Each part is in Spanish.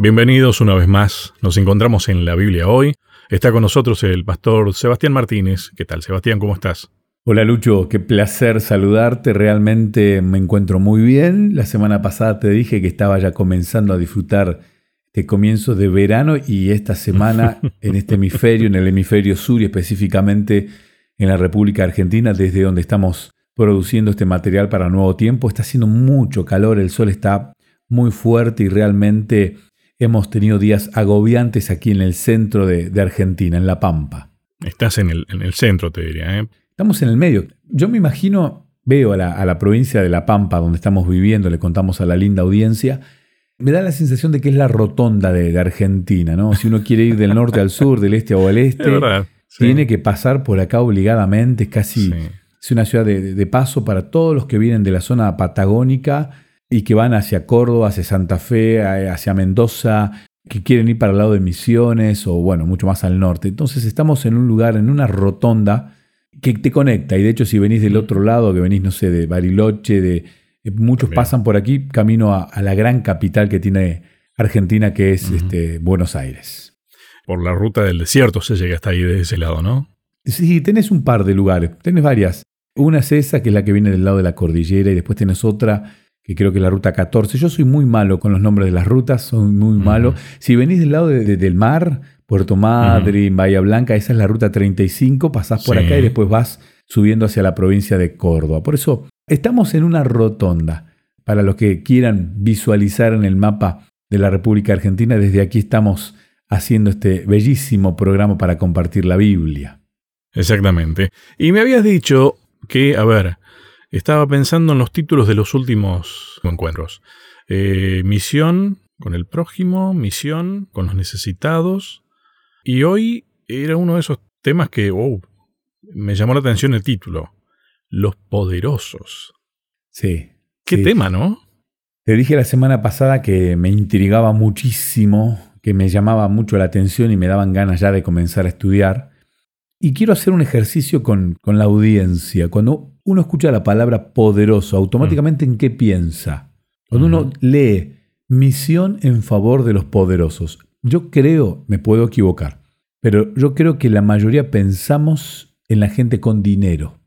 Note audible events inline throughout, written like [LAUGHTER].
Bienvenidos una vez más. Nos encontramos en la Biblia hoy. Está con nosotros el pastor Sebastián Martínez. ¿Qué tal, Sebastián? ¿Cómo estás? Hola Lucho, qué placer saludarte. Realmente me encuentro muy bien. La semana pasada te dije que estaba ya comenzando a disfrutar de comienzo de verano y esta semana [LAUGHS] en este hemisferio, en el hemisferio sur y específicamente en la República Argentina, desde donde estamos produciendo este material para Nuevo Tiempo, está haciendo mucho calor, el sol está muy fuerte y realmente hemos tenido días agobiantes aquí en el centro de, Argentina, en La Pampa. Estás en el, en el centro, te diría. ¿eh? Estamos en el medio. Yo me imagino, veo a la, provincia de La Pampa, donde estamos viviendo, le contamos a la linda audiencia, me da la sensación de que es la rotonda de, Argentina, ¿no? Si uno quiere ir del norte al sur, del este o al este, tiene que pasar por acá obligadamente, es casi es una ciudad de paso para todos los que vienen de la zona patagónica y que van hacia Córdoba, hacia Santa Fe, hacia Mendoza, que quieren ir para el lado de Misiones o bueno, mucho más al norte. Entonces estamos en un lugar, en una rotonda que te conecta y de hecho si venís del otro lado, que venís, no sé, de Bariloche, de... Eh, muchos pasan por aquí camino a, la gran capital que tiene Argentina, que es este, Buenos Aires. Por la ruta del desierto se llega hasta ahí de ese lado, ¿no? Sí, tenés un par de lugares, tenés varias. Una es esa, que es la que viene del lado de la cordillera, y después tenés otra que creo que es la ruta 14. Yo soy muy malo con los nombres de las rutas, soy muy malo. Si venís del lado del mar, Puerto Madryn, Bahía Blanca, esa es la ruta 35, pasás por acá y después vas subiendo hacia la provincia de Córdoba. Por eso estamos en una rotonda. Para los que quieran visualizar en el mapa de la República Argentina, desde aquí estamos haciendo este bellísimo programa para compartir la Biblia. Exactamente. Y me habías dicho que, a ver, estaba pensando en los títulos de los últimos encuentros. Eh, misión con el prójimo, misión con los necesitados. Y hoy era uno de esos temas que oh, me llamó la atención el título. Los poderosos. Sí. Qué tema, ¿no? Te dije la semana pasada que me intrigaba muchísimo, que me llamaba mucho la atención y me daban ganas ya de comenzar a estudiar. Y quiero hacer un ejercicio con, con la audiencia. Cuando uno escucha la palabra poderoso, automáticamente en qué piensa. Cuando uno lee misión en favor de los poderosos, yo creo, me puedo equivocar, pero yo creo que la mayoría pensamos en la gente con dinero.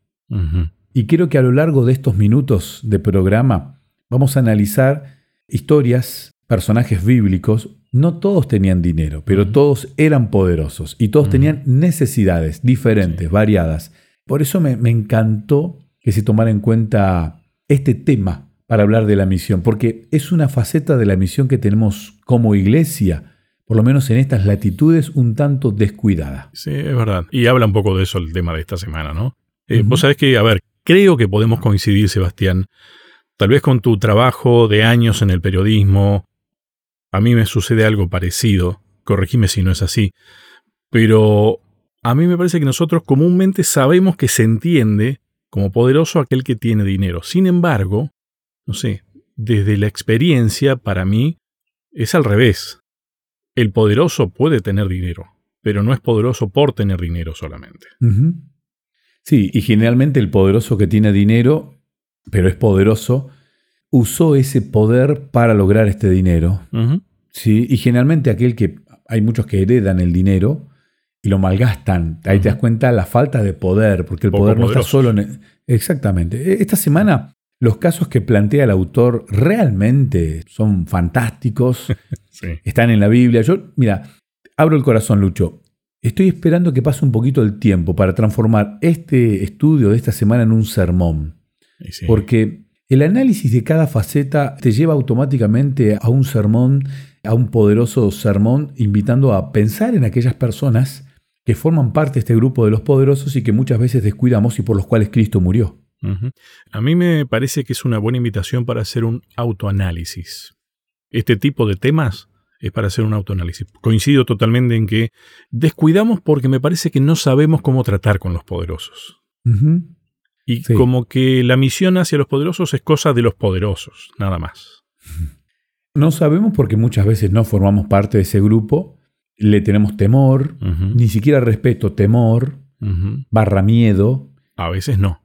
Y quiero que a lo largo de estos minutos de programa vamos a analizar historias, personajes bíblicos. No todos tenían dinero, pero todos eran poderosos y todos tenían necesidades diferentes, variadas. Por eso me, me encantó que se tomara en cuenta este tema para hablar de la misión, porque es una faceta de la misión que tenemos como iglesia, por lo menos en estas latitudes, un tanto descuidada. Sí, es verdad. Y habla un poco de eso el tema de esta semana, ¿no? Eh, vos sabés que, a ver, creo que podemos coincidir, Sebastián, tal vez con tu trabajo de años en el periodismo. A mí me sucede algo parecido, corregime si no es así, pero a mí me parece que nosotros comúnmente sabemos que se entiende como poderoso aquel que tiene dinero. Sin embargo, no sé, desde la experiencia, para mí, es al revés. El poderoso puede tener dinero, pero no es poderoso por tener dinero solamente. Sí, y generalmente el poderoso que tiene dinero, pero es poderoso, usó ese poder para lograr este dinero. Sí, y generalmente aquel que hay muchos que heredan el dinero, y lo malgastan. Ahí te das cuenta la falta de poder, porque el poder no está solo en... Exactamente. E, esta semana los casos que plantea el autor realmente son fantásticos, [LAUGHS] están en la Biblia. Yo, mira, abro el corazón, Lucho. Estoy esperando que pase un poquito el tiempo para transformar este estudio de esta semana en un sermón. Porque el análisis de cada faceta te lleva automáticamente a un sermón, a un poderoso sermón, invitando a pensar en aquellas personas que forman parte de este grupo de los poderosos y que muchas veces descuidamos y por los cuales Cristo murió. A mí me parece que es una buena invitación para hacer un autoanálisis. Este tipo de temas es para hacer un autoanálisis. Coincido totalmente en que descuidamos porque me parece que no sabemos cómo tratar con los poderosos. Y como que la misión hacia los poderosos es cosa de los poderosos, nada más. [LAUGHS] No sabemos porque muchas veces no formamos parte de ese grupo le tenemos temor, ni siquiera respeto, temor, barra miedo. A veces no.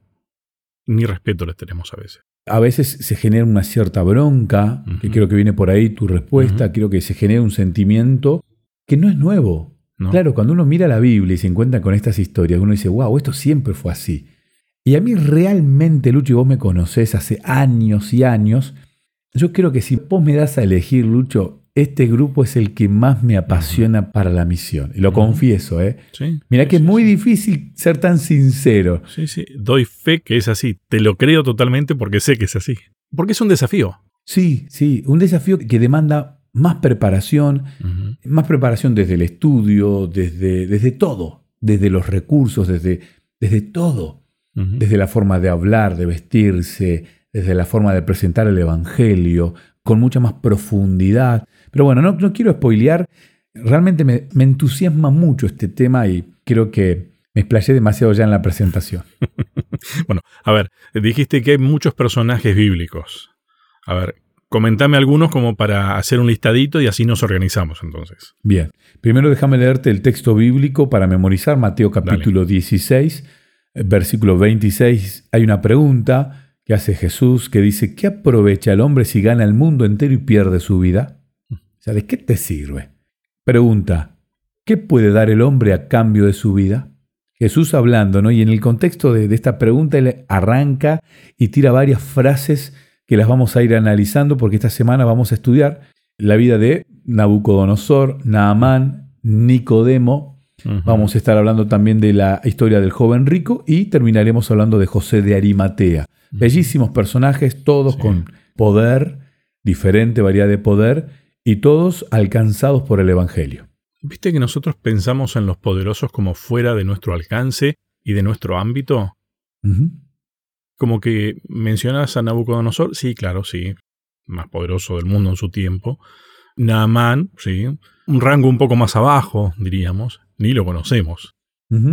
Ni respeto les tenemos a veces. A veces se genera una cierta bronca, que creo que viene por ahí tu respuesta, creo que se genera un sentimiento que no es nuevo. Claro, cuando uno mira la Biblia y se encuentra con estas historias, uno dice, wow, esto siempre fue así. Y a mí realmente, Lucho, y vos me conocés hace años y años, yo creo que si vos me das a elegir, Lucho, este grupo es el que más me apasiona para la misión. Y lo confieso, ¿eh? Sí, Mira que es muy difícil ser tan sincero. Sí, sí, doy fe que es así. Te lo creo totalmente porque sé que es así. Porque es un desafío. Sí, sí, un desafío que demanda más preparación, más preparación desde el estudio, desde, desde todo, desde los recursos, desde, desde todo, desde la forma de hablar, de vestirse, desde la forma de presentar el Evangelio, con mucha más profundidad. Pero bueno, no, no quiero spoilear. Realmente me, entusiasma mucho este tema y creo que me explayé demasiado ya en la presentación. [LAUGHS] bueno, a ver, dijiste que hay muchos personajes bíblicos. A ver, comentame algunos como para hacer un listadito y así nos organizamos entonces. Bien, primero déjame leerte el texto bíblico para memorizar Mateo capítulo 16, versículo 26. Hay una pregunta que hace Jesús que dice, ¿qué aprovecha el hombre si gana el mundo entero y pierde su vida? Sea, ¿de qué te sirve? Pregunta, ¿qué puede dar el hombre a cambio de su vida? Jesús hablando, ¿no? Y en el contexto de, esta pregunta, él arranca y tira varias frases que las vamos a ir analizando porque esta semana vamos a estudiar la vida de Nabucodonosor, Naamán, Nicodemo. Vamos a estar hablando también de la historia del joven rico y terminaremos hablando de José de Arimatea. Bellísimos personajes, todos con poder, diferente variedad de poder, y todos alcanzados por el Evangelio. ¿Viste que nosotros pensamos en los poderosos como fuera de nuestro alcance y de nuestro ámbito? Como que mencionas a Nabucodonosor, sí, claro, sí, más poderoso del mundo en su tiempo. Naamán, sí, un rango un poco más abajo, diríamos, ni lo conocemos.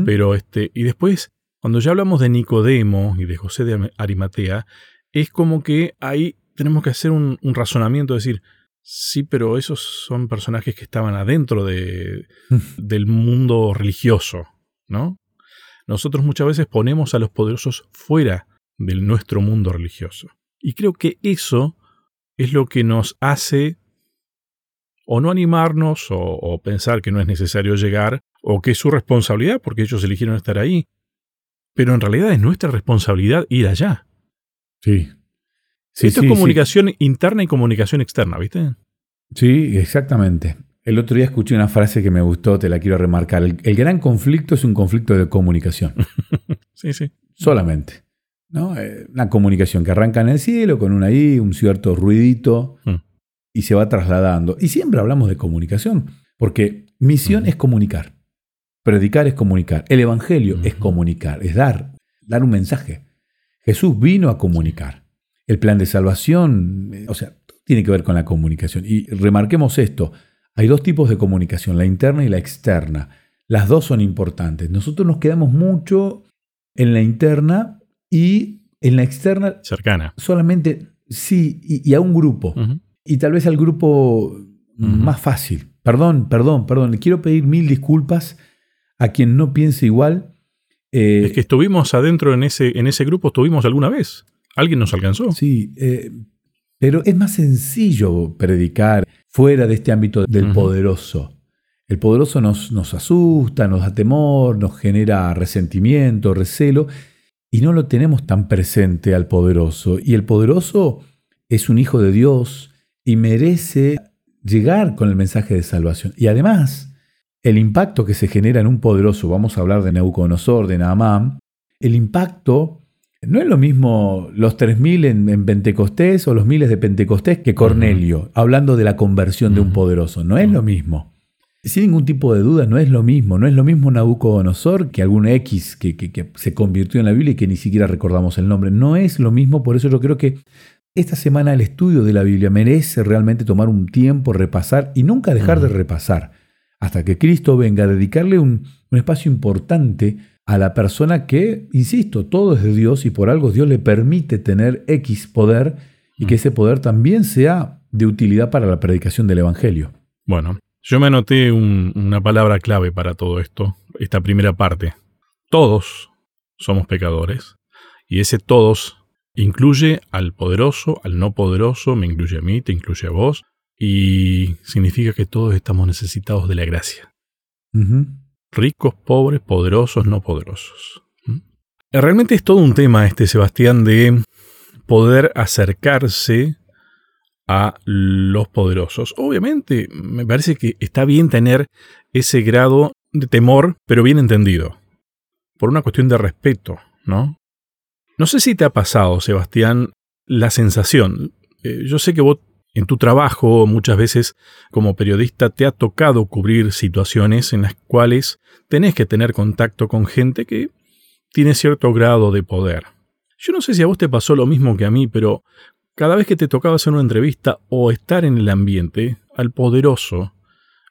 Pero este, y después cuando ya hablamos de Nicodemo y de José de Arimatea, es como que ahí tenemos que hacer un, razonamiento, decir, sí, pero esos son personajes que estaban adentro de, del mundo religioso, ¿no? Nosotros muchas veces ponemos a los poderosos fuera de nuestro mundo religioso. Y creo que eso es lo que nos hace o no animarnos o, o, pensar que no es necesario llegar o que es su responsabilidad porque ellos eligieron estar ahí. Pero en realidad es nuestra responsabilidad ir allá. Sí. Esto es comunicación interna y comunicación externa, ¿viste? Sí, exactamente. El otro día escuché una frase que me gustó, te la quiero remarcar. El, gran conflicto es un conflicto de comunicación. [LAUGHS] sí, sí. Solamente. ¿no? Eh, una comunicación que arranca en el cielo con un ahí, un cierto ruidito mm. y se va trasladando. Y siempre hablamos de comunicación, porque misión es comunicar. Predicar es comunicar. El Evangelio es comunicar, es dar, dar un mensaje. Jesús vino a comunicar. El plan de salvación, eh, o sea, tiene que ver con la comunicación. Y remarquemos esto, hay dos tipos de comunicación, la interna y la externa. Las dos son importantes. Nosotros nos quedamos mucho en la interna y en la externa. Cercana. Solamente, sí, y, a un grupo. Y tal vez al grupo más fácil. Perdón, perdón, perdón. Quiero pedir mil disculpas a quien no piense igual. Eh, es que estuvimos adentro en ese, en ese grupo, estuvimos alguna vez. Alguien nos alcanzó. Sí, eh, pero es más sencillo predicar fuera de este ámbito del poderoso. El poderoso nos, nos asusta, nos da temor, nos genera resentimiento, recelo, y no lo tenemos tan presente al poderoso. Y el poderoso es un hijo de Dios y merece llegar con el mensaje de salvación. Y además, el impacto que se genera en un poderoso, vamos a hablar de Neuconosor, de Naamán, el impacto no es lo mismo los 3.000 en, Pentecostés o los miles de Pentecostés que Cornelio, hablando de la conversión de un poderoso. No es lo mismo. Sin ningún tipo de duda, no es lo mismo. No es lo mismo Nabucodonosor que algún X que, que, se convirtió en la Biblia y que ni siquiera recordamos el nombre. No es lo mismo, por eso yo creo que esta semana el estudio de la Biblia merece realmente tomar un tiempo, repasar y nunca dejar de repasar hasta que Cristo venga a dedicarle un, espacio importante a la persona que, insisto, todo es de Dios y por algo Dios le permite tener X poder y que mm. ese poder también sea de utilidad para la predicación del Evangelio. Bueno, yo me anoté una palabra clave para todo esto, esta primera parte. Todos somos pecadores y ese todos Incluye al poderoso, al no poderoso, me incluye a mí, te incluye a vos, y significa que todos estamos necesitados de la gracia. Ricos, pobres, poderosos, no poderosos. ¿Mm? Realmente es todo un tema este, Sebastián, de poder acercarse a los poderosos. Obviamente, me parece que está bien tener ese grado de temor, pero bien entendido. Por una cuestión de respeto, ¿no? No sé si te ha pasado, Sebastián, la sensación. Eh, yo sé que vos en tu trabajo muchas veces como periodista te ha tocado cubrir situaciones en las cuales tenés que tener contacto con gente que tiene cierto grado de poder. Yo no sé si a vos te pasó lo mismo que a mí, pero cada vez que te tocaba hacer una entrevista o estar en el ambiente, al poderoso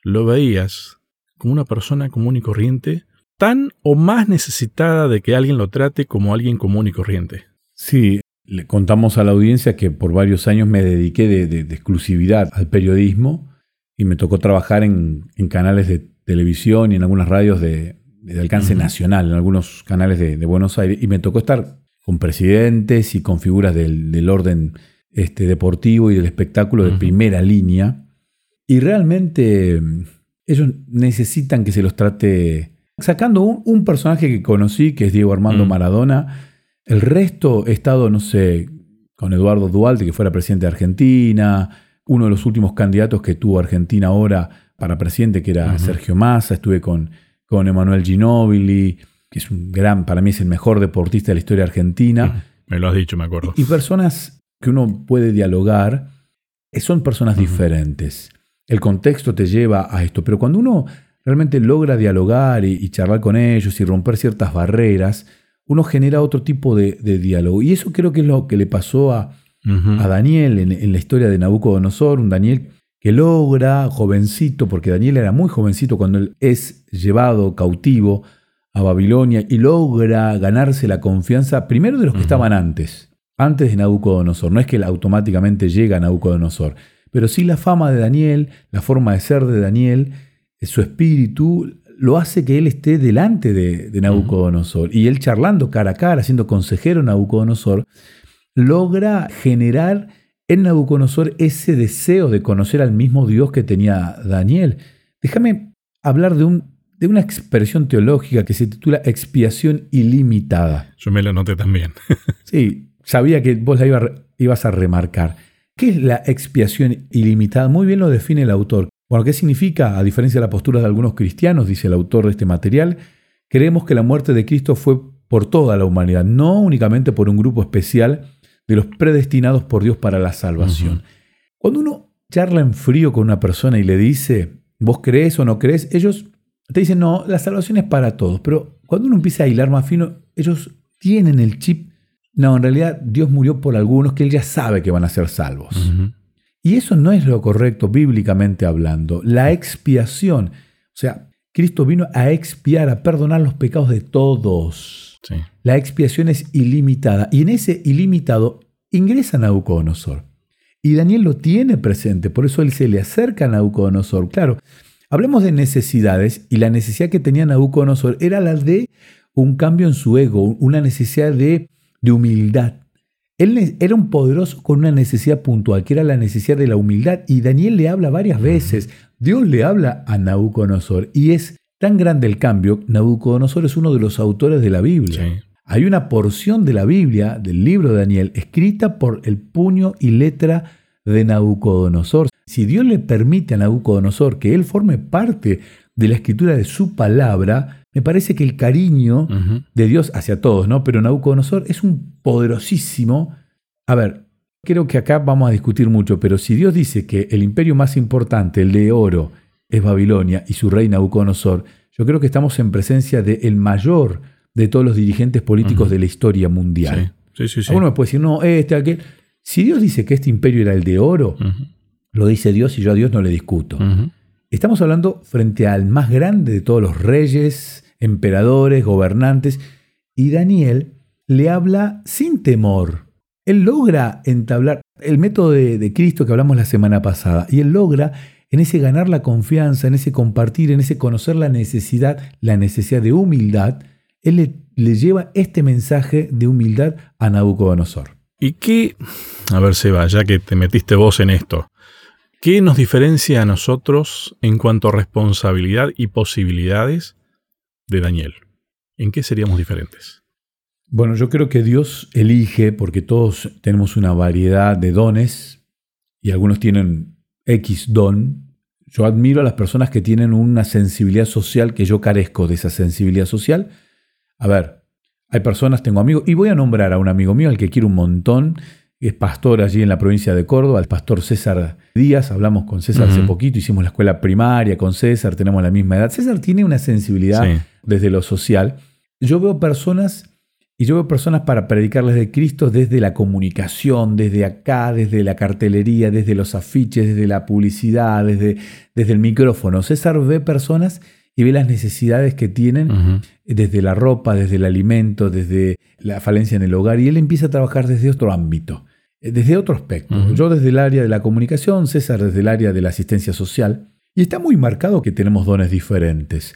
lo veías como una persona común y corriente, tan o más necesitada de que alguien lo trate como alguien común y corriente. Sí, le contamos a la audiencia que por varios años me dediqué de, exclusividad al periodismo y me tocó trabajar en, canales de televisión y en algunas radios de, alcance nacional, en algunos canales de, Buenos Aires, y me tocó estar con presidentes y con figuras del, orden este, deportivo y del espectáculo de primera línea. Y realmente ellos necesitan que se los trate, sacando un, personaje que conocí, que es Diego Armando Maradona, el resto he estado, no sé, con Eduardo Dualde, que fuera presidente de Argentina, uno de los últimos candidatos que tuvo Argentina ahora para presidente, que era Sergio Massa, estuve con, con Emanuel Ginóbili, que es un gran, para mí es el mejor deportista de la historia argentina. Me lo has dicho, me acuerdo. Y personas que uno puede dialogar, eh, son personas diferentes. El contexto te lleva a esto, pero cuando uno realmente logra dialogar y charlar con ellos y romper ciertas barreras, uno genera otro tipo de, diálogo. Y eso creo que es lo que le pasó a, a Daniel en, la historia de Nabucodonosor, un Daniel que logra, jovencito, porque Daniel era muy jovencito cuando él es llevado cautivo a Babilonia y logra ganarse la confianza primero de los que estaban antes, antes de Nabucodonosor. No es que él automáticamente llega a Nabucodonosor, pero sí la fama de Daniel, la forma de ser de Daniel, su espíritu lo hace que él esté delante de, Nabucodonosor. Y él charlando cara a cara, siendo consejero Nabucodonosor, logra generar en Nabucodonosor ese deseo de conocer al mismo Dios que tenía Daniel. Déjame hablar de, un, de una expresión teológica que se titula expiación ilimitada. Yo me la noté también. [LAUGHS] sí, sabía que vos la ibas a remarcar. ¿Qué es la expiación ilimitada? Muy bien lo define el autor. Bueno, ¿qué significa? A diferencia de la postura de algunos cristianos, dice el autor de este material, creemos que la muerte de Cristo fue por toda la humanidad, no únicamente por un grupo especial de los predestinados por Dios para la salvación. Cuando uno charla en frío con una persona y le dice, ¿vos crees o no crees? Ellos te dicen, no, la salvación es para todos. Pero cuando uno empieza a hilar más fino, ellos tienen el chip, no, en realidad Dios murió por algunos que Él ya sabe que van a ser salvos. Y eso no es lo correcto bíblicamente hablando. La expiación, o sea, Cristo vino a expiar, a perdonar los pecados de todos. La expiación es ilimitada y en ese ilimitado ingresa Nabucodonosor. Y Daniel lo tiene presente, por eso él se le acerca a Nabucodonosor. Claro, hablemos de necesidades y la necesidad que tenía Nabucodonosor era la de un cambio en su ego, una necesidad de, de humildad. Él era un poderoso con una necesidad puntual, que era la necesidad de la humildad. Y Daniel le habla varias veces. Dios le habla a Nabucodonosor. Y es tan grande el cambio. Nabucodonosor es uno de los autores de la Biblia. Hay una porción de la Biblia, del libro de Daniel, escrita por el puño y letra de Nabucodonosor. Si Dios le permite a Nabucodonosor que él forme parte de la escritura de su palabra, me parece que el cariño de Dios hacia todos, ¿no? Pero Nabucodonosor es un poderosísimo. A ver, creo que acá vamos a discutir mucho, pero si Dios dice que el imperio más importante, el de oro, es Babilonia y su rey Nabucodonosor, yo creo que estamos en presencia del mayor de todos los dirigentes políticos de la historia mundial. Sí, sí, sí. Uno me puede decir, no, este, aquel. Si Dios dice que este imperio era el de oro, lo dice Dios y yo a Dios no le discuto. Estamos hablando frente al más grande de todos los reyes, emperadores, gobernantes, y Daniel le habla sin temor. Él logra entablar el método de, Cristo que hablamos la semana pasada, y él logra en ese ganar la confianza, en ese compartir, en ese conocer la necesidad, la necesidad de humildad, él le, lleva este mensaje de humildad a Nabucodonosor. ¿Y qué, a ver Seba, ya que te metiste vos en esto, ¿qué nos diferencia a nosotros en cuanto a responsabilidad y posibilidades de Daniel? ¿En qué seríamos diferentes? Bueno, yo creo que Dios elige, porque todos tenemos una variedad de dones y algunos tienen X don. Yo admiro a las personas que tienen una sensibilidad social que yo carezco de esa sensibilidad social. A ver, hay personas, tengo amigos, y voy a nombrar a un amigo mío al que quiero un montón, es pastor allí en la provincia de Córdoba, el pastor César Díaz, hablamos con César hace poquito, hicimos la escuela primaria con César, tenemos la misma edad. César tiene una sensibilidad desde lo social. Yo veo personas, y yo veo personas para predicarles de Cristo desde la comunicación, desde acá, desde la cartelería, desde los afiches, desde la publicidad, desde, desde el micrófono. César ve personas y ve las necesidades que tienen desde la ropa, desde el alimento, desde la falencia en el hogar, y él empieza a trabajar desde otro ámbito, desde otro aspecto. Yo desde el área de la comunicación, César desde el área de la asistencia social, y está muy marcado que tenemos dones diferentes.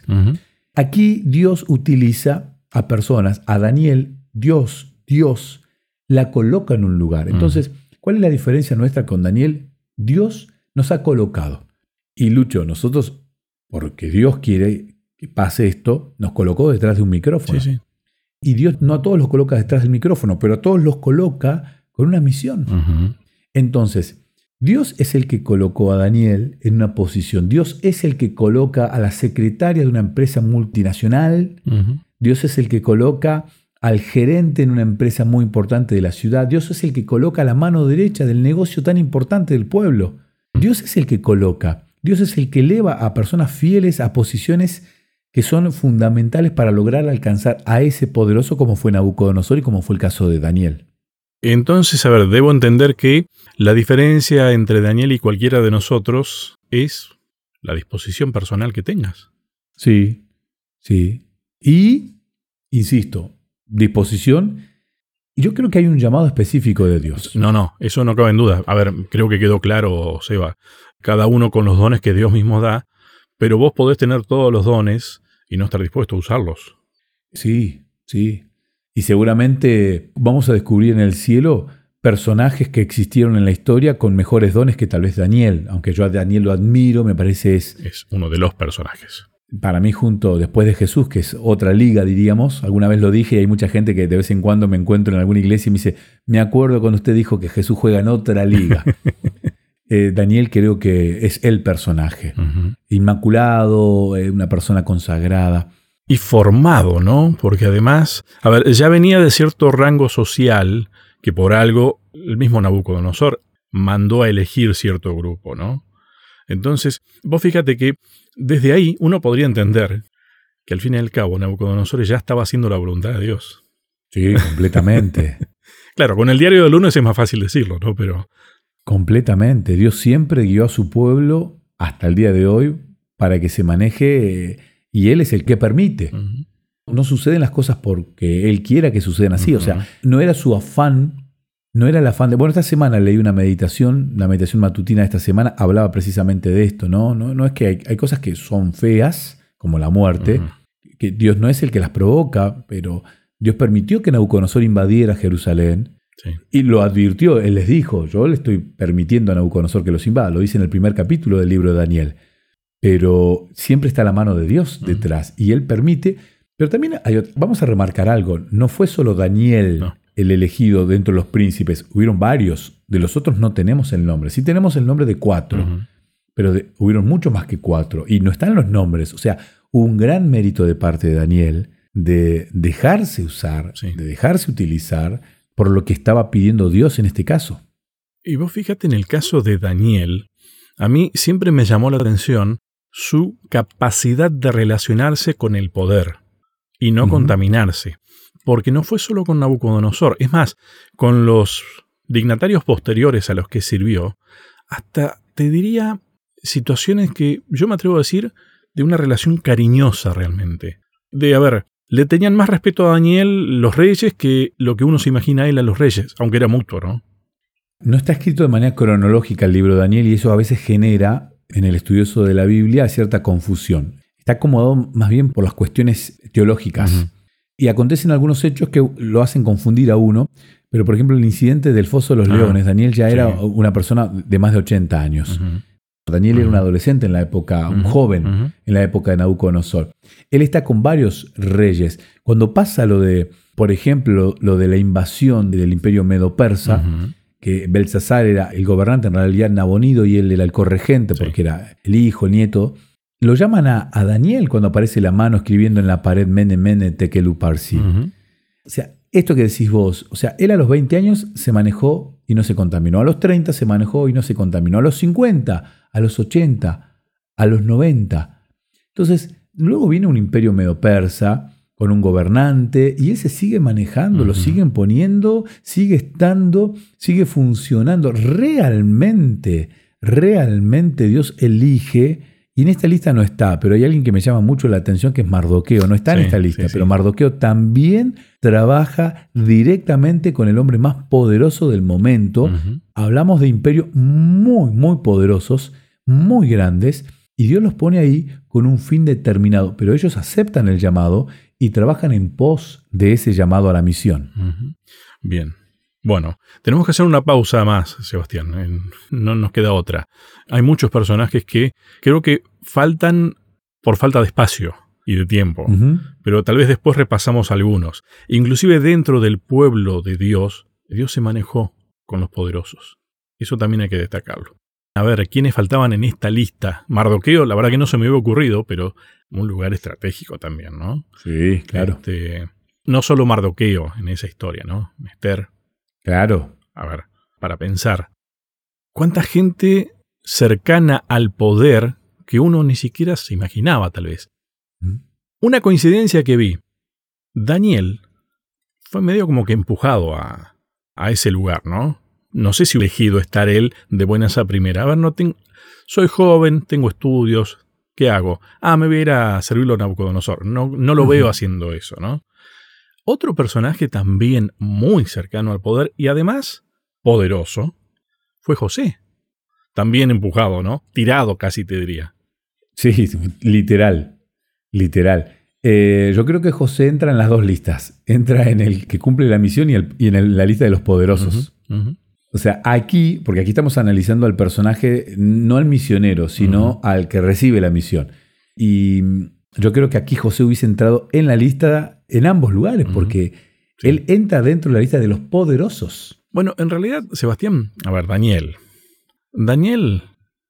Aquí Dios utiliza a personas, a Daniel, Dios, Dios, la coloca en un lugar. Entonces, ¿cuál es la diferencia nuestra con Daniel? Dios nos ha colocado. Y Lucho, nosotros porque Dios quiere que pase esto, nos colocó detrás de un micrófono. Y Dios no a todos los coloca detrás del micrófono, pero a todos los coloca con una misión. Entonces, Dios es el que colocó a Daniel en una posición. Dios es el que coloca a la secretaria de una empresa multinacional. Dios es el que coloca al gerente en una empresa muy importante de la ciudad. Dios es el que coloca la mano derecha del negocio tan importante del pueblo. Dios es el que coloca. Dios es el que eleva a personas fieles a posiciones que son fundamentales para lograr alcanzar a ese poderoso como fue Nabucodonosor y como fue el caso de Daniel. Entonces, a ver, debo entender que la diferencia entre Daniel y cualquiera de nosotros es la disposición personal que tengas. Sí, sí. Y, insisto, disposición. Y yo creo que hay un llamado específico de Dios. No, no, eso no cabe en duda. A ver, creo que quedó claro, Seba cada uno con los dones que Dios mismo da, pero vos podés tener todos los dones y no estar dispuesto a usarlos. Sí, sí. Y seguramente vamos a descubrir en el cielo personajes que existieron en la historia con mejores dones que tal vez Daniel, aunque yo a Daniel lo admiro, me parece es... Es uno de los personajes. Para mí junto después de Jesús, que es otra liga, diríamos, alguna vez lo dije y hay mucha gente que de vez en cuando me encuentro en alguna iglesia y me dice, me acuerdo cuando usted dijo que Jesús juega en otra liga. [LAUGHS] Eh, Daniel creo que es el personaje. Inmaculado, eh, una persona consagrada. Y formado, ¿no? Porque además, a ver, ya venía de cierto rango social que por algo el mismo Nabucodonosor mandó a elegir cierto grupo, ¿no? Entonces, vos fíjate que desde ahí uno podría entender que al fin y al cabo Nabucodonosor ya estaba haciendo la voluntad de Dios. Sí, completamente. [LAUGHS] claro, con el diario del lunes es más fácil decirlo, ¿no? Pero Completamente. Dios siempre guió a su pueblo hasta el día de hoy para que se maneje y Él es el que permite. No suceden las cosas porque Él quiera que sucedan así. O sea, no era su afán, no era el afán de... Bueno, esta semana leí una meditación, la meditación matutina de esta semana hablaba precisamente de esto, ¿no? No, no es que hay, hay, cosas que son feas, como la muerte, que Dios no es el que las provoca, pero Dios permitió que Nabucodonosor invadiera Jerusalén y lo advirtió, él les dijo, yo le estoy permitiendo a Nabucodonosor que los invada, lo dice en el primer capítulo del libro de Daniel. Pero siempre está la mano de Dios detrás y él permite. Pero también vamos a remarcar algo, no fue solo Daniel el elegido dentro de los príncipes, hubieron varios, de los otros no tenemos el nombre, sí tenemos el nombre de cuatro, pero hubieron mucho más que cuatro y no están los nombres, o sea, hubo un gran mérito de parte de Daniel de dejarse usar, de dejarse utilizar por lo que estaba pidiendo Dios en este caso. Y vos fíjate en el caso de Daniel, a mí siempre me llamó la atención su capacidad de relacionarse con el poder y no contaminarse, porque no fue solo con Nabucodonosor, es más, con los dignatarios posteriores a los que sirvió, hasta te diría situaciones que yo me atrevo a decir de una relación cariñosa realmente. De, a ver, le tenían más respeto a Daniel los reyes que lo que uno se imagina a él a los reyes, aunque era mutuo, ¿no? No está escrito de manera cronológica el libro de Daniel y eso a veces genera en el estudioso de la Biblia cierta confusión. Está acomodado más bien por las cuestiones teológicas. Y acontecen algunos hechos que lo hacen confundir a uno, Pero, por ejemplo, el incidente del foso de los Ah, leones, Daniel ya era sí. una persona de más de 80 años. Daniel era un adolescente en la época, un joven en la época de Nabucodonosor. Él está con varios reyes. Cuando pasa lo de, por ejemplo, lo de la invasión del imperio medo-persa. Que Belsasar era el gobernante, en realidad Nabonido, y él era el corregente, Sí. porque era el hijo, el nieto. Lo llaman a, a Daniel cuando aparece la mano escribiendo en la pared Mene Mene Tekel Uparsi. Ujú. O sea, esto que decís vos, o sea, él a los 20 años se manejó y no se contaminó. A los 30 se manejó y no se contaminó. A los 50, a los 80, a los 90. Entonces, luego viene un imperio medo-persa con un gobernante y él se sigue manejando, lo siguen poniendo, sigue estando, sigue funcionando. Realmente, realmente Dios elige. Y en esta lista no está, pero hay alguien que me llama mucho la atención que es Mardoqueo. No está en esta lista, sí, sí. pero Mardoqueo también trabaja directamente con el hombre más poderoso del momento. Hablamos de imperios muy, muy poderosos, muy grandes, y Dios los pone ahí con un fin determinado, pero ellos aceptan el llamado y trabajan en pos de ese llamado a la misión. Bien. Bueno, tenemos que hacer una pausa más, Sebastián. No nos queda otra. Hay muchos personajes que creo que faltan por falta de espacio y de tiempo, pero tal vez después repasamos algunos. Inclusive dentro del pueblo de Dios, Dios se manejó con los poderosos. Eso también hay que destacarlo. A ver, ¿quiénes faltaban en esta lista? Mardoqueo, la verdad que no se me había ocurrido, pero un lugar estratégico también, ¿no? Sí, claro. Este, no solo Mardoqueo en esa historia, ¿no? Esther, Claro. a ver, para pensar. ¿Cuánta gente cercana al poder que uno ni siquiera se imaginaba, tal vez? Ujú. Una coincidencia que vi. Daniel fue medio como que empujado a, a ese lugar, ¿no? No sé si elegido estar él de buenas a primera. A ver, no tengo, soy joven, tengo estudios, ¿qué hago? Ah, me voy a ir a servirlo a Nabucodonosor. No, no lo veo haciendo eso, ¿no? Otro personaje también muy cercano al poder y además poderoso fue José. También empujado, ¿no? Tirado casi te diría. Sí, [LAUGHS] literal. Literal. Eh, yo creo que José entra en las dos listas. Entra en el que cumple la misión y, el- y en el- la lista de los poderosos. O sea, aquí, porque aquí estamos analizando al personaje, no al misionero, sino al que recibe la misión. Y yo creo que aquí José hubiese entrado en la lista en ambos lugares, porque Sí. él entra dentro de la lista de los poderosos. Bueno, en realidad, Sebastián, a ver, Daniel. Daniel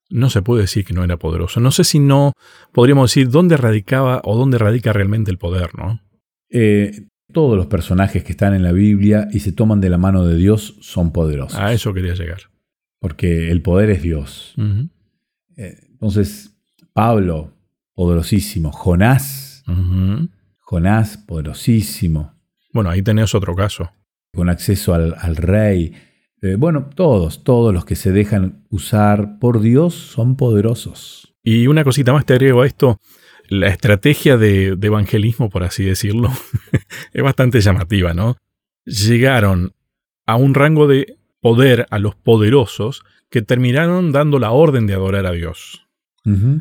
no se puede decir que no era poderoso. No sé si no podríamos decir dónde radicaba o dónde radica realmente el poder, ¿no? Eh, todos los personajes que están en la Biblia y se toman de la mano de Dios son poderosos, A eso quería llegar. porque el poder es Dios. Eh, entonces, Pablo, poderosísimo. Jonás. Jonás, poderosísimo. Bueno, ahí tenés otro caso. con acceso al, al rey. Eh, bueno, todos, todos los que se dejan usar por Dios son poderosos. Y una cosita más te agrego a esto. La estrategia de, de evangelismo, por así decirlo, [LAUGHS] es bastante llamativa, ¿no? Llegaron a un rango de poder a los poderosos que terminaron dando la orden de adorar a Dios.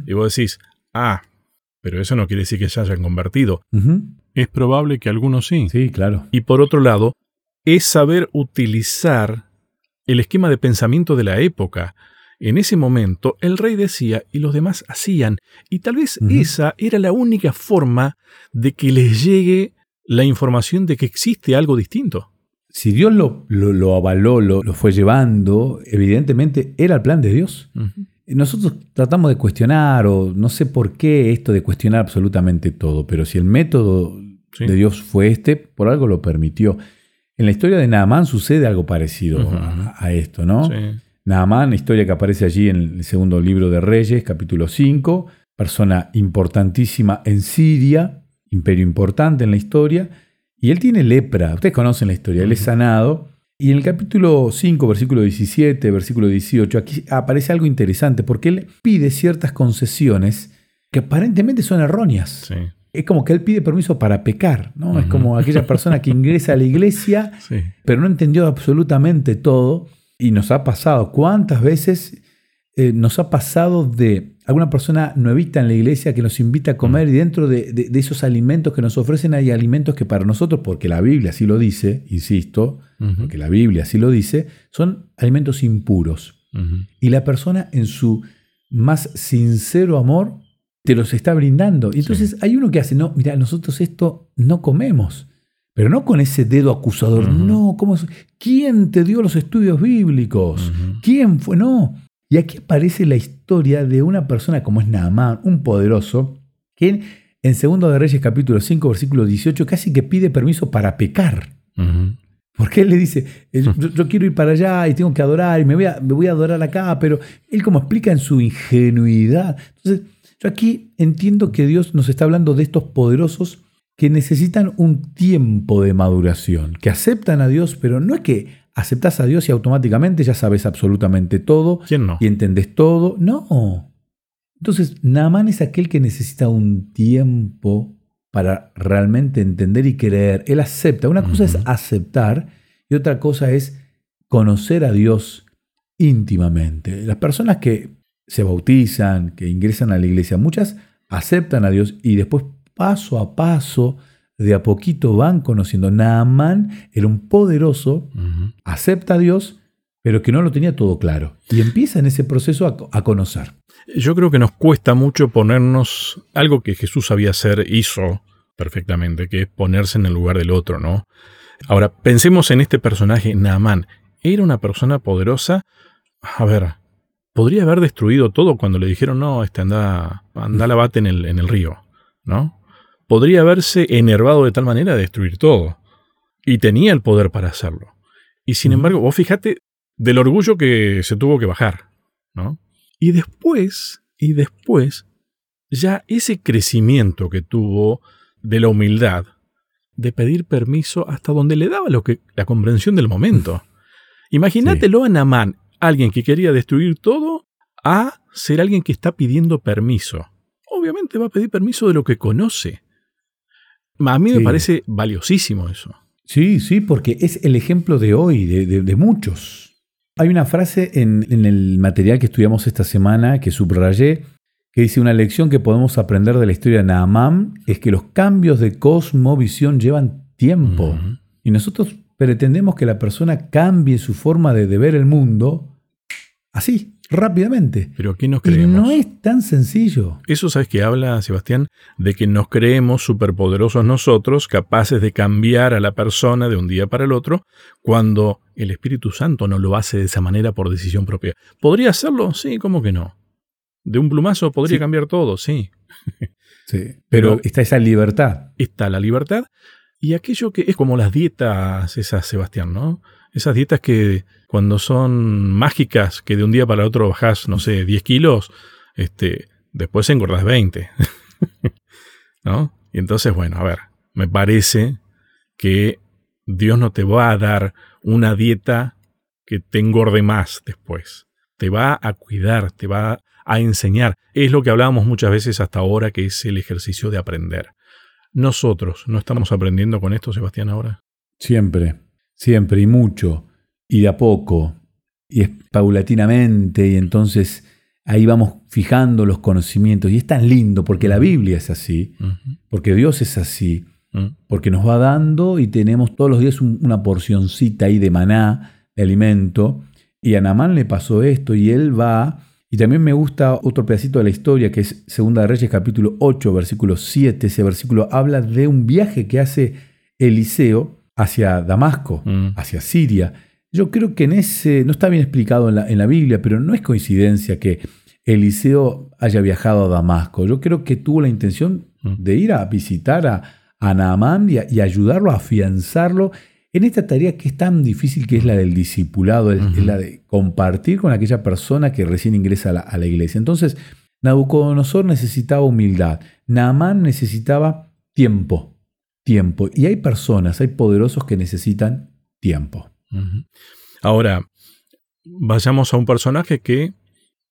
Y vos decís, ah, pero eso no quiere decir que se hayan convertido. Es probable que algunos sí. Sí, claro. Y por otro lado, es saber utilizar el esquema de pensamiento de la época. En ese momento, el rey decía y los demás hacían. Y tal vez esa era la única forma de que les llegue la información de que existe algo distinto. Si Dios lo, lo- lo avaló, lo, lo fue llevando, evidentemente era el plan de Dios. Nosotros tratamos de cuestionar, o no sé por qué esto de cuestionar absolutamente todo, pero si el método Sí. de Dios fue este, por algo lo permitió. En la historia de Naamán sucede algo parecido a, a esto, ¿no? Sí. Naamán, historia que aparece allí en el segundo libro de Reyes, capítulo 5, persona importantísima en Siria, imperio importante en la historia, y él tiene lepra. Ustedes conocen la historia, él es sanado. Y en el capítulo 5, versículo 17, versículo 18, aquí aparece algo interesante, porque él pide ciertas concesiones que aparentemente son erróneas. Sí. Es como que él pide permiso para pecar, ¿no? Es como aquella persona que ingresa a la iglesia [LAUGHS] Sí. pero no entendió absolutamente todo y nos ha pasado cuántas veces eh, nos ha pasado de alguna persona nuevita en la iglesia que nos invita a comer y dentro de, esos alimentos que nos ofrecen hay alimentos que para nosotros, porque la Biblia así lo dice, insisto, porque la Biblia así lo dice, son alimentos impuros. Y la persona en su más sincero amor te los está brindando. Y entonces hay uno que hace, no, mira, nosotros esto no comemos. Pero no con ese dedo acusador. No, ¿cómo ¿quién te dio los estudios bíblicos? ¿Quién fue? No. Y aquí aparece la historia de una persona como es Naamán, un poderoso, que en 2 de Reyes capítulo 5, versículo 18, casi que pide permiso para pecar. Porque él le dice, eh, yo, quiero ir para allá y tengo que adorar y me voy, a, me voy a adorar acá, pero él como explica en su ingenuidad. Entonces, yo aquí entiendo que Dios nos está hablando de estos poderosos que necesitan un tiempo de maduración, que aceptan a Dios, pero no es que aceptas a Dios y automáticamente ya sabes absolutamente todo y entendés todo. No. Entonces, Naamán es aquel que necesita un tiempo para realmente entender y creer. Él acepta. Una cosa es aceptar y otra cosa es conocer a Dios íntimamente. Las personas que se bautizan, que ingresan a la iglesia, muchas aceptan a Dios y después paso a paso, de a poquito van conociendo. Naamán era un poderoso, acepta a Dios, pero que no lo tenía todo claro. Y empieza en ese proceso a, conocer. Yo creo que nos cuesta mucho ponernos algo que Jesús sabía hacer, hizo perfectamente, que es ponerse en el lugar del otro, ¿no? Ahora, pensemos en este personaje, Naamán. Era una persona poderosa. A ver, podría haber destruido todo cuando le dijeron, no, este anda, anda lavate en el, en el río, ¿no? Podría haberse enervado de tal manera de destruir todo. Y tenía el poder para hacerlo. Y sin embargo, vos fíjate del orgullo que se tuvo que bajar, ¿no? Y después, y después, ya ese crecimiento que tuvo de la humildad, de pedir permiso hasta donde le daba lo que, la comprensión del momento. Imagínatelo a Namán, alguien que quería destruir todo, a ser alguien que está pidiendo permiso. Obviamente va a pedir permiso de lo que conoce. A mí me parece valiosísimo eso. Sí, sí, porque es el ejemplo de hoy, de, muchos. Hay una frase en, el material que estudiamos esta semana que subrayé, que dice una lección que podemos aprender de la historia de Naamán es que los cambios de cosmovisión llevan tiempo. Y nosotros pretendemos que la persona cambie su forma de, de ver el mundo así, rápidamente. Pero ¿qué nos creemos? no es tan sencillo. Eso sabes que habla, Sebastián, de que nos creemos superpoderosos nosotros, capaces de cambiar a la persona de un día para el otro, cuando el Espíritu Santo no lo hace de esa manera por decisión propia. ¿Podría hacerlo? Sí, ¿cómo que no? De un plumazo podría cambiar todo, sí. [LAUGHS] Sí, pero, está esa libertad. Está la libertad y aquello que es como las dietas esas, Sebastián, ¿no? Esas dietas que cuando son mágicas, que de un día para otro bajas, no sé, 10 kilos, este, después engordas 20. [LAUGHS] ¿No? Y entonces, bueno, a ver, me parece que Dios no te va a dar una dieta que te engorde más después. Te va a cuidar, te va a enseñar. Es lo que hablábamos muchas veces hasta ahora, que es el ejercicio de aprender. Nosotros, ¿no estamos aprendiendo con esto, Sebastián, ahora? Siempre. Siempre y mucho, y de a poco, y es paulatinamente, y entonces ahí vamos fijando los conocimientos. Y es tan lindo porque la Biblia es así, porque Dios es así, porque nos va dando y tenemos todos los días una porcioncita ahí de maná, de alimento. Y a Namán le pasó esto y él va. Y también me gusta otro pedacito de la historia que es Segunda de Reyes capítulo 8, versículo 7. Ese versículo habla de un viaje que hace Eliseo hacia Damasco, mm. hacia Siria. Yo creo que en ese, no está bien explicado en la, Biblia, pero no es coincidencia que Eliseo haya viajado a Damasco. Yo creo que tuvo la intención mm. de ir a visitar a, a Naamán y, ayudarlo a afianzarlo en esta tarea que es tan difícil que es la del discipulado, es, la de compartir con aquella persona que recién ingresa a la, a la iglesia. Entonces, Nabucodonosor necesitaba humildad, Naamán necesitaba tiempo tiempo. Y hay personas, hay poderosos que necesitan tiempo. Ahora, vayamos a un personaje que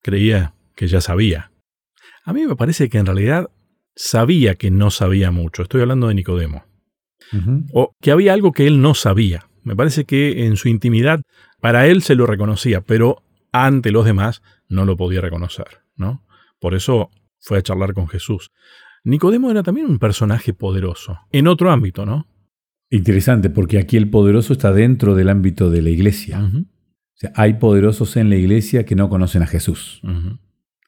creía que ya sabía. A mí me parece que en realidad sabía que no sabía mucho. Estoy hablando de Nicodemo. O que había algo que él no sabía. Me parece que en su intimidad para él se lo reconocía, pero ante los demás no lo podía reconocer, ¿no? Por eso fue a charlar con Jesús. Nicodemo era también un personaje poderoso, en otro ámbito, ¿no? Interesante, porque aquí el poderoso está dentro del ámbito de la iglesia. O sea, hay poderosos en la iglesia que no conocen a Jesús.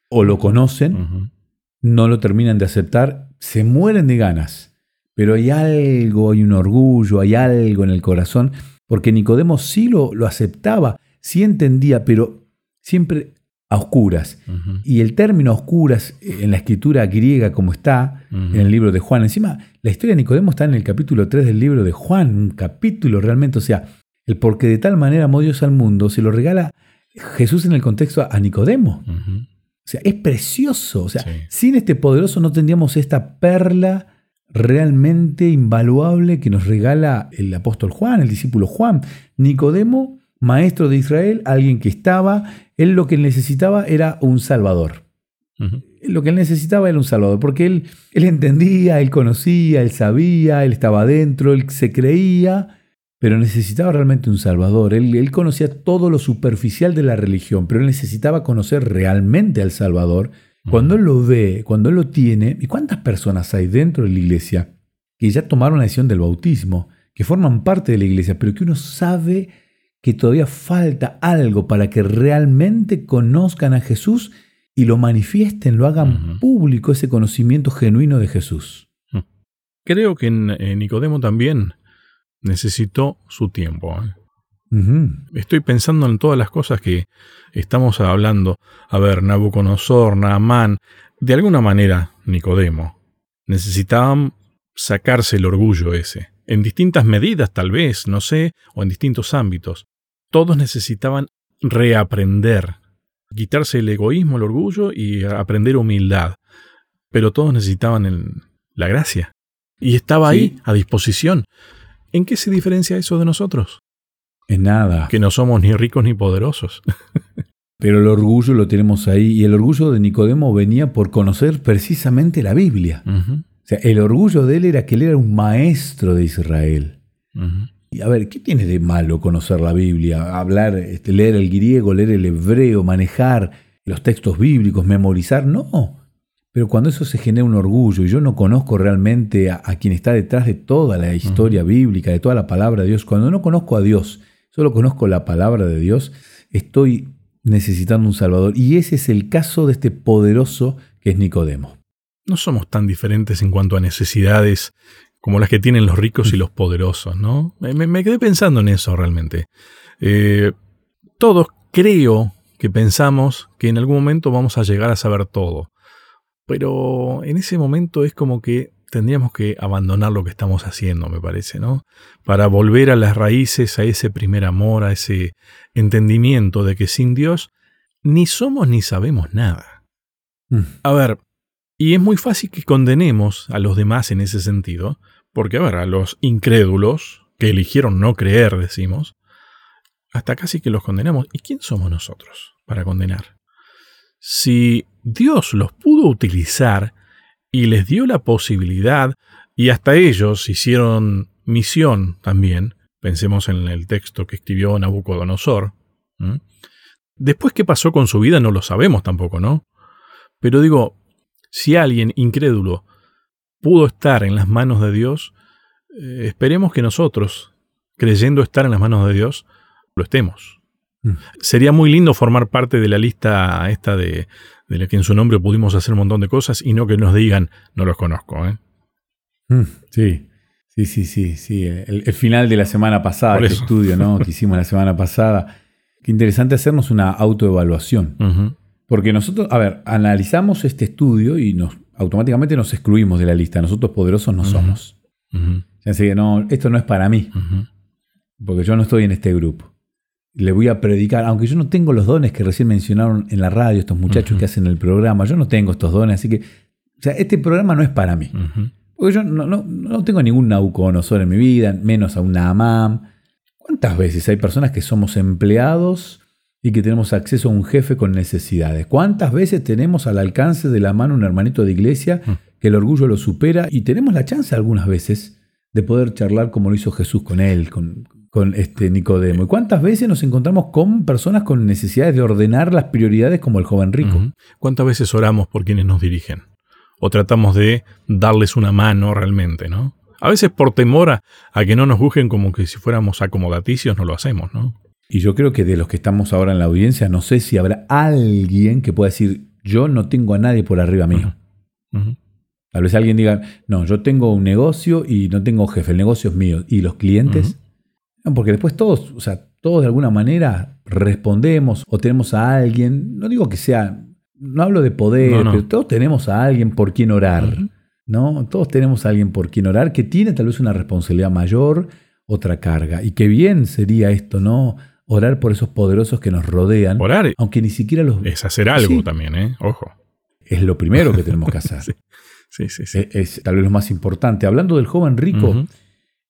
O lo conocen, no lo terminan de aceptar, se mueren de ganas. Pero hay algo, hay un orgullo, hay algo en el corazón, porque Nicodemo sí lo, lo aceptaba, sí entendía, pero siempre a oscuras. Y el término oscuras eh, en la escritura griega como está en el libro de Juan, encima la historia de Nicodemo está en el capítulo 3 del libro de Juan, un capítulo realmente, o sea, el porque de tal manera amó Dios al mundo, se lo regala Jesús en el contexto a, Nicodemo. O sea, es precioso. O sea, sin este poderoso no tendríamos esta perla realmente invaluable que nos regala el apóstol Juan, el discípulo Juan. Nicodemo, maestro de Israel, alguien que estaba él lo que necesitaba era un salvador. Lo que él necesitaba era un salvador, porque él, él entendía, él conocía, él sabía, él estaba adentro, él se creía, pero necesitaba realmente un salvador. Él, él conocía todo lo superficial de la religión, pero él necesitaba conocer realmente al salvador. Cuando él lo ve, cuando él lo tiene, ¿y cuántas personas hay dentro de la iglesia que ya tomaron la decisión del bautismo, que forman parte de la iglesia, pero que uno sabe que todavía falta algo para que realmente conozcan a Jesús y lo manifiesten, lo hagan público ese conocimiento genuino de Jesús. Creo que en, Nicodemo también necesitó su tiempo. ¿eh? Estoy pensando en todas las cosas que estamos hablando. A ver, Nabucodonosor, Naamán, de alguna manera Nicodemo. Necesitaban sacarse el orgullo ese en distintas medidas tal vez, no sé, o en distintos ámbitos. Todos necesitaban reaprender, quitarse el egoísmo, el orgullo y aprender humildad. Pero todos necesitaban la gracia. Y estaba ahí, a disposición. ¿En qué se diferencia eso de nosotros? En nada. Que no somos ni ricos ni poderosos. [LAUGHS] Pero el orgullo lo tenemos ahí. Y el orgullo de Nicodemo venía por conocer precisamente la Biblia sea, el orgullo de él era que él era un maestro de Israel. Y a ver, ¿qué tiene de malo conocer la Biblia? Hablar, este, leer el griego, leer el hebreo, manejar los textos bíblicos, memorizar, no. Pero cuando eso se genera un orgullo y yo no conozco realmente a, quien está detrás de toda la historia bíblica, de toda la palabra de Dios, cuando no conozco a Dios, solo conozco la palabra de Dios, estoy necesitando un Salvador. Y ese es el caso de este poderoso que es Nicodemo no somos tan diferentes en cuanto a necesidades como las que tienen los ricos y los poderosos, ¿no? Me, quedé pensando en eso realmente. Eh, todos creo que pensamos que en algún momento vamos a llegar a saber todo, pero en ese momento es como que tendríamos que abandonar lo que estamos haciendo, me parece, ¿no? Para volver a las raíces, a ese primer amor, a ese entendimiento de que sin Dios ni somos ni sabemos nada. Mm. A ver, y es muy fácil que condenemos a los demás en ese sentido, porque, a ver, a los incrédulos, que eligieron no creer, decimos, hasta casi que los condenamos. ¿Y quién somos nosotros para condenar? Si Dios los pudo utilizar y les dio la posibilidad, y hasta ellos hicieron misión también, pensemos en el texto que escribió Nabucodonosor, después qué pasó con su vida no lo sabemos tampoco, ¿no? Pero digo, si alguien incrédulo pudo estar en las manos de Dios, eh, esperemos que nosotros, creyendo estar en las manos de Dios, lo estemos. Mm. Sería muy lindo formar parte de la lista esta de, de, la que en su nombre pudimos hacer un montón de cosas y no que nos digan, no los conozco. ¿eh? Mm, sí, sí, sí, sí, sí. El, final de la semana pasada, el estudio ¿no? [LAUGHS] que hicimos la semana pasada. Qué interesante hacernos una autoevaluación. Porque nosotros, a ver, analizamos este estudio y nos automáticamente nos excluimos de la lista. Nosotros poderosos no somos. Así que no, esto no es para mí. Porque yo no estoy en este grupo. Le voy a predicar, aunque yo no tengo los dones que recién mencionaron en la radio estos muchachos que hacen el programa, yo no tengo estos dones, así que, o sea, este programa no es para mí. Porque yo no, no, no tengo ningún Nauconosor en mi vida, menos a un Naamam. ¿Cuántas veces hay personas que somos empleados y que tenemos acceso a un jefe con necesidades. ¿Cuántas veces tenemos al alcance de la mano un hermanito de iglesia mm. que el orgullo lo supera y tenemos la chance algunas veces de poder charlar como lo hizo Jesús con él, con, con este Nicodemo. ¿Y cuántas veces nos encontramos con personas con necesidades de ordenar las prioridades como el joven rico? ¿Cuántas veces oramos por quienes nos dirigen? O tratamos de darles una mano realmente, ¿no? A veces por temor a, que no nos juzguen como que si fuéramos acomodaticios, no lo hacemos, ¿no? Y yo creo que de los que estamos ahora en la audiencia, no sé si habrá alguien que pueda decir, yo no tengo a nadie por arriba mío. Tal vez alguien diga, no, yo tengo un negocio y no tengo jefe, el negocio es mío. ¿Y los clientes? porque después todos, o sea, todos de alguna manera respondemos o tenemos a alguien, no digo que sea, no hablo de poder, pero todos tenemos a alguien por quien orar. ¿no? Todos tenemos a alguien por quien orar que tiene tal vez una responsabilidad mayor, otra carga. Y qué bien sería esto, ¿no? Orar por esos poderosos que nos rodean. Orar. Aunque ni siquiera los. Es hacer algo también, ¿eh? Ojo. Es lo primero que tenemos que [LAUGHS] hacer. sí. Sí, sí, Es, tal vez lo más importante. Hablando del joven rico,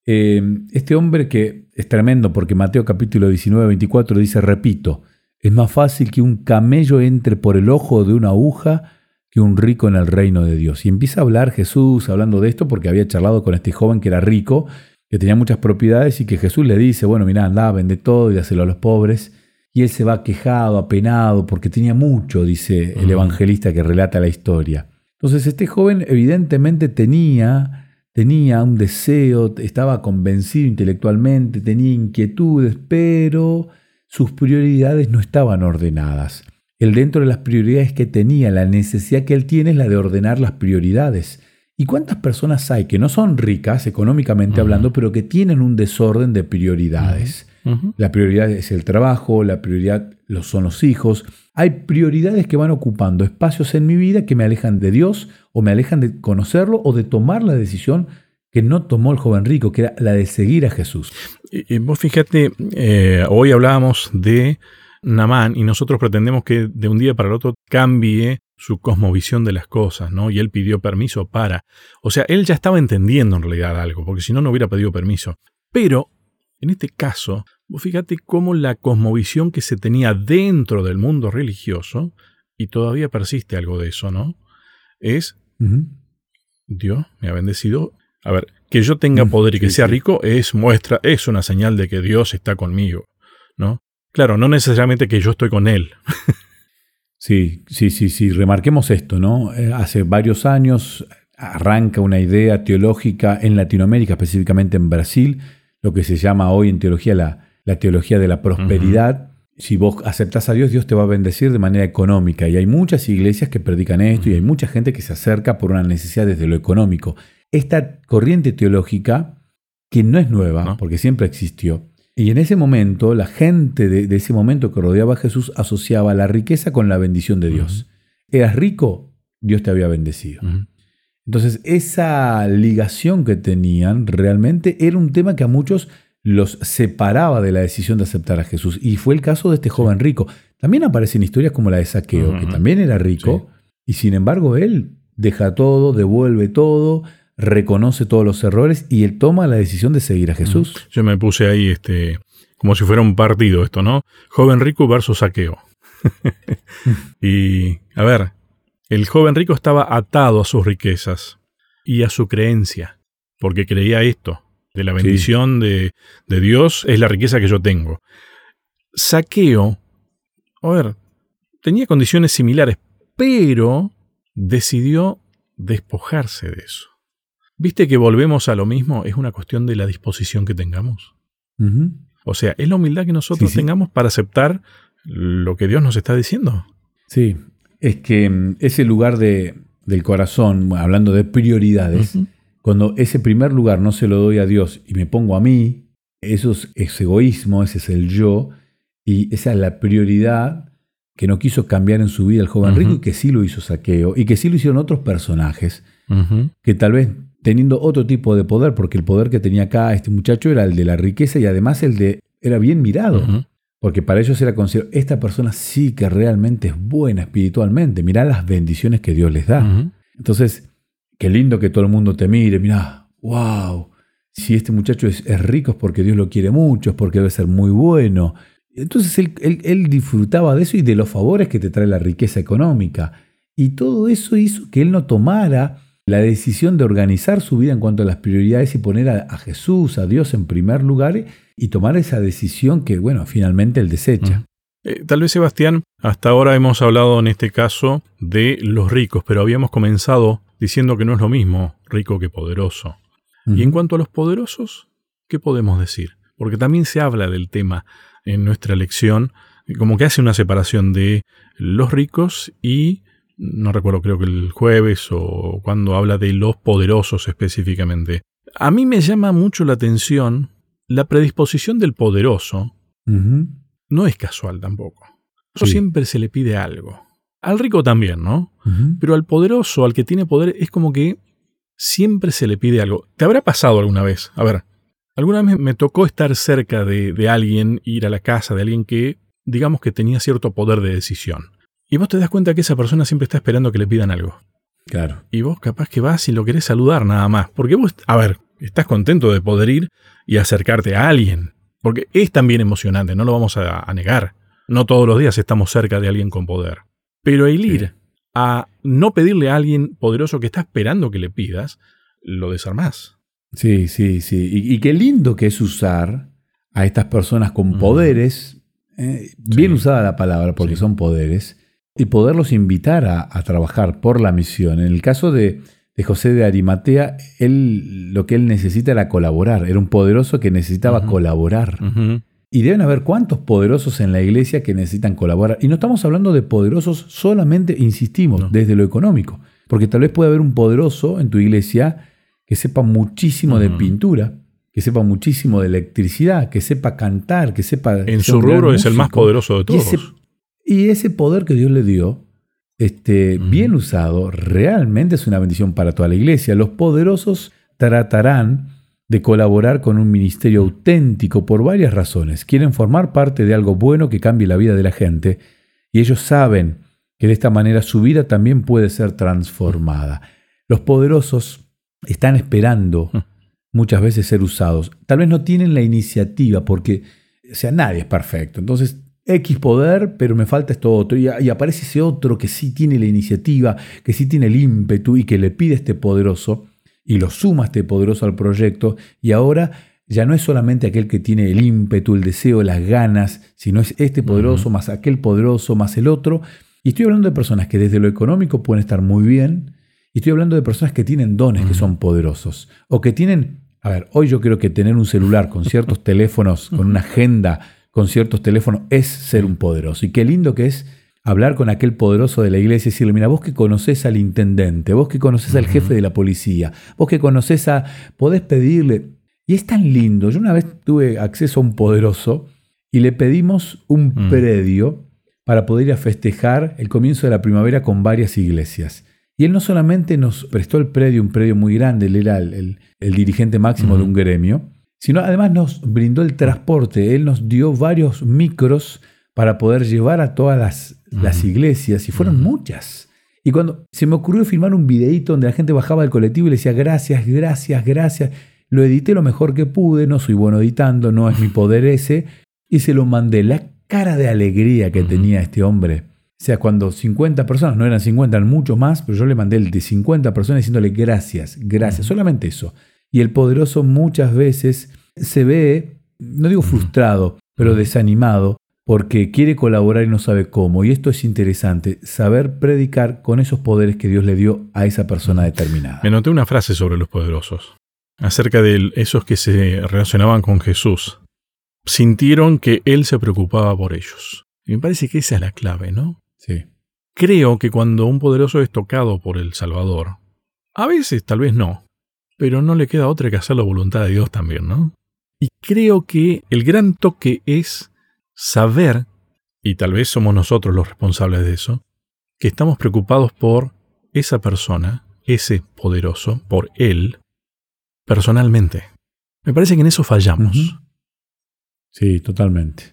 eh, este hombre que es tremendo porque Mateo capítulo 19, 24 dice, repito, es más fácil que un camello entre por el ojo de una aguja que un rico en el reino de Dios. Y empieza a hablar Jesús hablando de esto porque había charlado con este joven que era rico, que tenía muchas propiedades y que Jesús le dice, bueno, mira, anda, vende todo y dáselo a los pobres. Y él se va quejado, apenado, porque tenía mucho, dice el evangelista que relata la historia. Entonces este joven evidentemente tenía, tenía un deseo, estaba convencido intelectualmente, tenía inquietudes, pero sus prioridades no estaban ordenadas. El dentro de las prioridades que tenía, la necesidad que él tiene es la de ordenar las prioridades. ¿Y cuántas personas hay que no son ricas económicamente hablando, pero que tienen un desorden de prioridades? La prioridad es el trabajo, la prioridad son los hijos. Hay prioridades que van ocupando espacios en mi vida que me alejan de Dios o me alejan de conocerlo o de tomar la decisión que no tomó el joven rico, que era la de seguir a Jesús. Y, vos fíjate, eh, hoy hablábamos de Namán y nosotros pretendemos que de un día para el otro cambie su cosmovisión de las cosas, ¿no? Y él pidió permiso para. O sea, él ya estaba entendiendo en realidad algo, porque si no, no hubiera pedido permiso. Pero, en este caso, vos fíjate cómo la cosmovisión que se tenía dentro del mundo religioso, y todavía persiste algo de eso, ¿no? Es, Dios me ha bendecido. A ver, que yo tenga poder y que sea rico es muestra, es una señal de que Dios está conmigo, ¿no? Claro, no necesariamente que yo estoy con él. [LAUGHS] sí, sí, sí, sí. Remarquemos esto, ¿no? Eh, hace varios años arranca una idea teológica en Latinoamérica, específicamente en Brasil, lo que se llama hoy en teología la, teología de la prosperidad. Si vos aceptás a Dios, Dios te va a bendecir de manera económica. Y hay muchas iglesias que predican esto y hay mucha gente que se acerca por una necesidad desde lo económico. Esta corriente teológica, que no es nueva, porque siempre existió, y en ese momento, la gente de, ese momento que rodeaba a Jesús asociaba la riqueza con la bendición de Dios. Eras rico, Dios te había bendecido. Entonces, esa ligación que tenían realmente era un tema que a muchos los separaba de la decisión de aceptar a Jesús. Y fue el caso de este joven rico. También aparecen historias como la de Saqueo, que también era rico, y sin embargo él deja todo, devuelve todo, reconoce todos los errores y él toma la decisión de seguir a Jesús. Yo me puse ahí este, como si fuera un partido esto, ¿no? Joven rico versus saqueo. [LAUGHS] y, a ver, el joven rico estaba atado a sus riquezas y a su creencia, porque creía esto, de la bendición de, de Dios es la riqueza que yo tengo. Saqueo, a ver, tenía condiciones similares, pero decidió despojarse de eso. ¿Viste que volvemos a lo mismo? Es una cuestión de la disposición que tengamos. O sea, es la humildad que nosotros tengamos para aceptar lo que Dios nos está diciendo. Sí, es que mm, ese lugar de, del corazón, hablando de prioridades, cuando ese primer lugar no se lo doy a Dios y me pongo a mí, eso es, egoísmo, ese es el yo, y esa es la prioridad que no quiso cambiar en su vida el joven rico y que sí lo hizo saqueo y que sí lo hicieron otros personajes que tal vez teniendo otro tipo de poder, porque el poder que tenía acá este muchacho era el de la riqueza y además el de era bien mirado, porque para ellos era considerado, esta persona sí que realmente es buena espiritualmente, mirá las bendiciones que Dios les da. Entonces, qué lindo que todo el mundo te mire, mirá, wow, si este muchacho es, rico es porque Dios lo quiere mucho, es porque debe ser muy bueno. Entonces él, él disfrutaba de eso y de los favores que te trae la riqueza económica. Y todo eso hizo que él no tomara la decisión de organizar su vida en cuanto a las prioridades y poner a, a Jesús, a Dios en primer lugar y tomar esa decisión que, bueno, finalmente él desecha. Eh, tal vez, Sebastián, hasta ahora hemos hablado en este caso de los ricos, pero habíamos comenzado diciendo que no es lo mismo rico que poderoso. Y en cuanto a los poderosos, ¿qué podemos decir? Porque también se habla del tema en nuestra lección, como que hace una separación de los ricos y, no recuerdo, creo que el jueves o cuando habla de los poderosos específicamente. A mí me llama mucho la atención la predisposición del poderoso no es casual tampoco. Eso siempre se le pide algo. Al rico también, ¿no? Pero al poderoso, al que tiene poder, es como que siempre se le pide algo. ¿Te habrá pasado alguna vez? A ver, alguna vez me tocó estar cerca de, de alguien, ir a la casa de alguien que, digamos que tenía cierto poder de decisión. Y vos te das cuenta que esa persona siempre está esperando que le pidan algo. Claro. Y vos capaz que vas y lo querés saludar nada más. Porque vos, a ver, estás contento de poder ir y acercarte a alguien. Porque es también emocionante, no lo vamos a, negar. No todos los días estamos cerca de alguien con poder. Pero el ir a no pedirle a alguien poderoso que está esperando que le pidas, lo desarmás. Sí, sí, sí. Y, qué lindo que es usar a estas personas con poderes, eh, bien usada la palabra porque son poderes, y poderlos invitar a, trabajar por la misión. En el caso de, de José de Arimatea, él lo que él necesita era colaborar, era un poderoso que necesitaba colaborar. Y deben haber cuántos poderosos en la iglesia que necesitan colaborar. Y no estamos hablando de poderosos solamente, insistimos, desde lo económico. Porque tal vez puede haber un poderoso en tu iglesia que sepa muchísimo de pintura, que sepa muchísimo de electricidad, que sepa cantar, que sepa... En su rubro es el más poderoso de todos. y ese poder que Dios le dio este, bien usado, realmente es una bendición para toda la iglesia. Los poderosos tratarán de colaborar con un ministerio auténtico por varias razones. Quieren formar parte de algo bueno que cambie la vida de la gente y ellos saben que de esta manera su vida también puede ser transformada. Los poderosos están esperando muchas veces ser usados. Tal vez no tienen la iniciativa porque, o sea, nadie es perfecto. Entonces X poder, pero me falta esto otro. Y, aparece ese otro que sí tiene la iniciativa, que sí tiene el ímpetu y que le pide este poderoso y lo suma este poderoso al proyecto. Y ahora ya no es solamente aquel que tiene el ímpetu, el deseo, las ganas, sino es este poderoso más aquel poderoso más el otro. Y estoy hablando de personas que desde lo económico pueden estar muy bien. Y estoy hablando de personas que tienen dones, que son poderosos. O que tienen, a ver, hoy yo creo que tener un celular con ciertos [LAUGHS] teléfonos, con una agenda, con ciertos teléfonos es ser un poderoso. Y qué lindo que es hablar con aquel poderoso de la iglesia y decirle, mira, vos que conoces al intendente, vos que conoces al jefe de la policía, vos que conoces a... podés pedirle... Y es tan lindo. Yo una vez tuve acceso a un poderoso y le pedimos un mm. predio para poder ir a festejar el comienzo de la primavera con varias iglesias. Y él no solamente nos prestó el predio, un predio muy grande, él era el, dirigente máximo de un gremio, sino además nos brindó el transporte. Él nos dio varios micros para poder llevar a todas las, iglesias, y fueron muchas. Y cuando se me ocurrió filmar un videíto donde la gente bajaba del colectivo y le decía gracias, gracias, gracias, lo edité lo mejor que pude, no soy bueno editando, no es mi poder ese, y se lo mandé. La cara de alegría que tenía este hombre. O sea, cuando 50 personas, no eran 50, eran mucho más, pero yo le mandé el de 50 personas diciéndole gracias, gracias, solamente eso. Y el poderoso muchas veces se ve, no digo frustrado, pero desanimado porque quiere colaborar y no sabe cómo. Y esto es interesante, saber predicar con esos poderes que Dios le dio a esa persona determinada. Me noté una frase sobre los poderosos, acerca de esos que se relacionaban con Jesús. Sintieron que Él se preocupaba por ellos. Y me parece que esa es la clave, ¿no? Sí. Creo que cuando un poderoso es tocado por el Salvador, a veces tal vez no, pero no le queda otra que hacer la voluntad de Dios también, ¿no? Y creo que el gran toque es saber, y tal vez somos nosotros los responsables de eso, que estamos preocupados por esa persona, ese poderoso, por él, personalmente. Me parece que en eso fallamos. Sí, totalmente.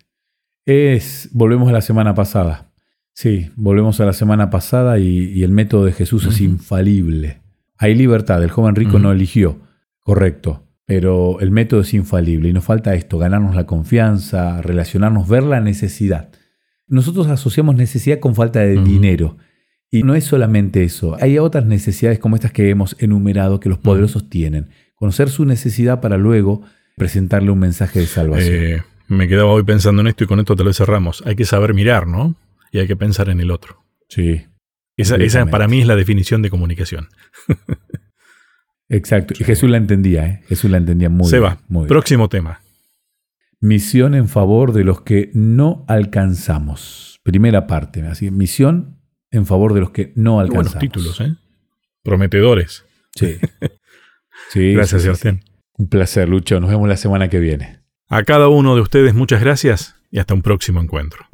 Es, volvemos a la semana pasada. Sí, volvemos a la semana pasada y, el método de Jesús es infalible. Hay libertad, el joven rico no eligió, correcto, pero el método es infalible y nos falta esto, ganarnos la confianza, relacionarnos, ver la necesidad. Nosotros asociamos necesidad con falta de dinero Y no es solamente eso, hay otras necesidades como estas que hemos enumerado que los poderosos tienen. Conocer su necesidad para luego presentarle un mensaje de salvación. Eh, me quedaba hoy pensando en esto y con esto tal vez cerramos. Hay que saber mirar, ¿no? Y hay que pensar en el otro. Sí. Esa, esa para mí es la definición de comunicación. Exacto. Y Jesús la entendía, ¿eh? Jesús la entendía muy Se bien. va. muy bien. Próximo tema. Misión en favor de los que no alcanzamos. Primera parte. Así, misión en favor de los que no alcanzamos. buenos títulos, ¿eh? Prometedores. Sí. [LAUGHS] Sí, Gracias, sí, Sebastián. sí. Un placer, Lucho. Nos vemos la semana que viene. A cada uno de ustedes muchas gracias y hasta un próximo encuentro.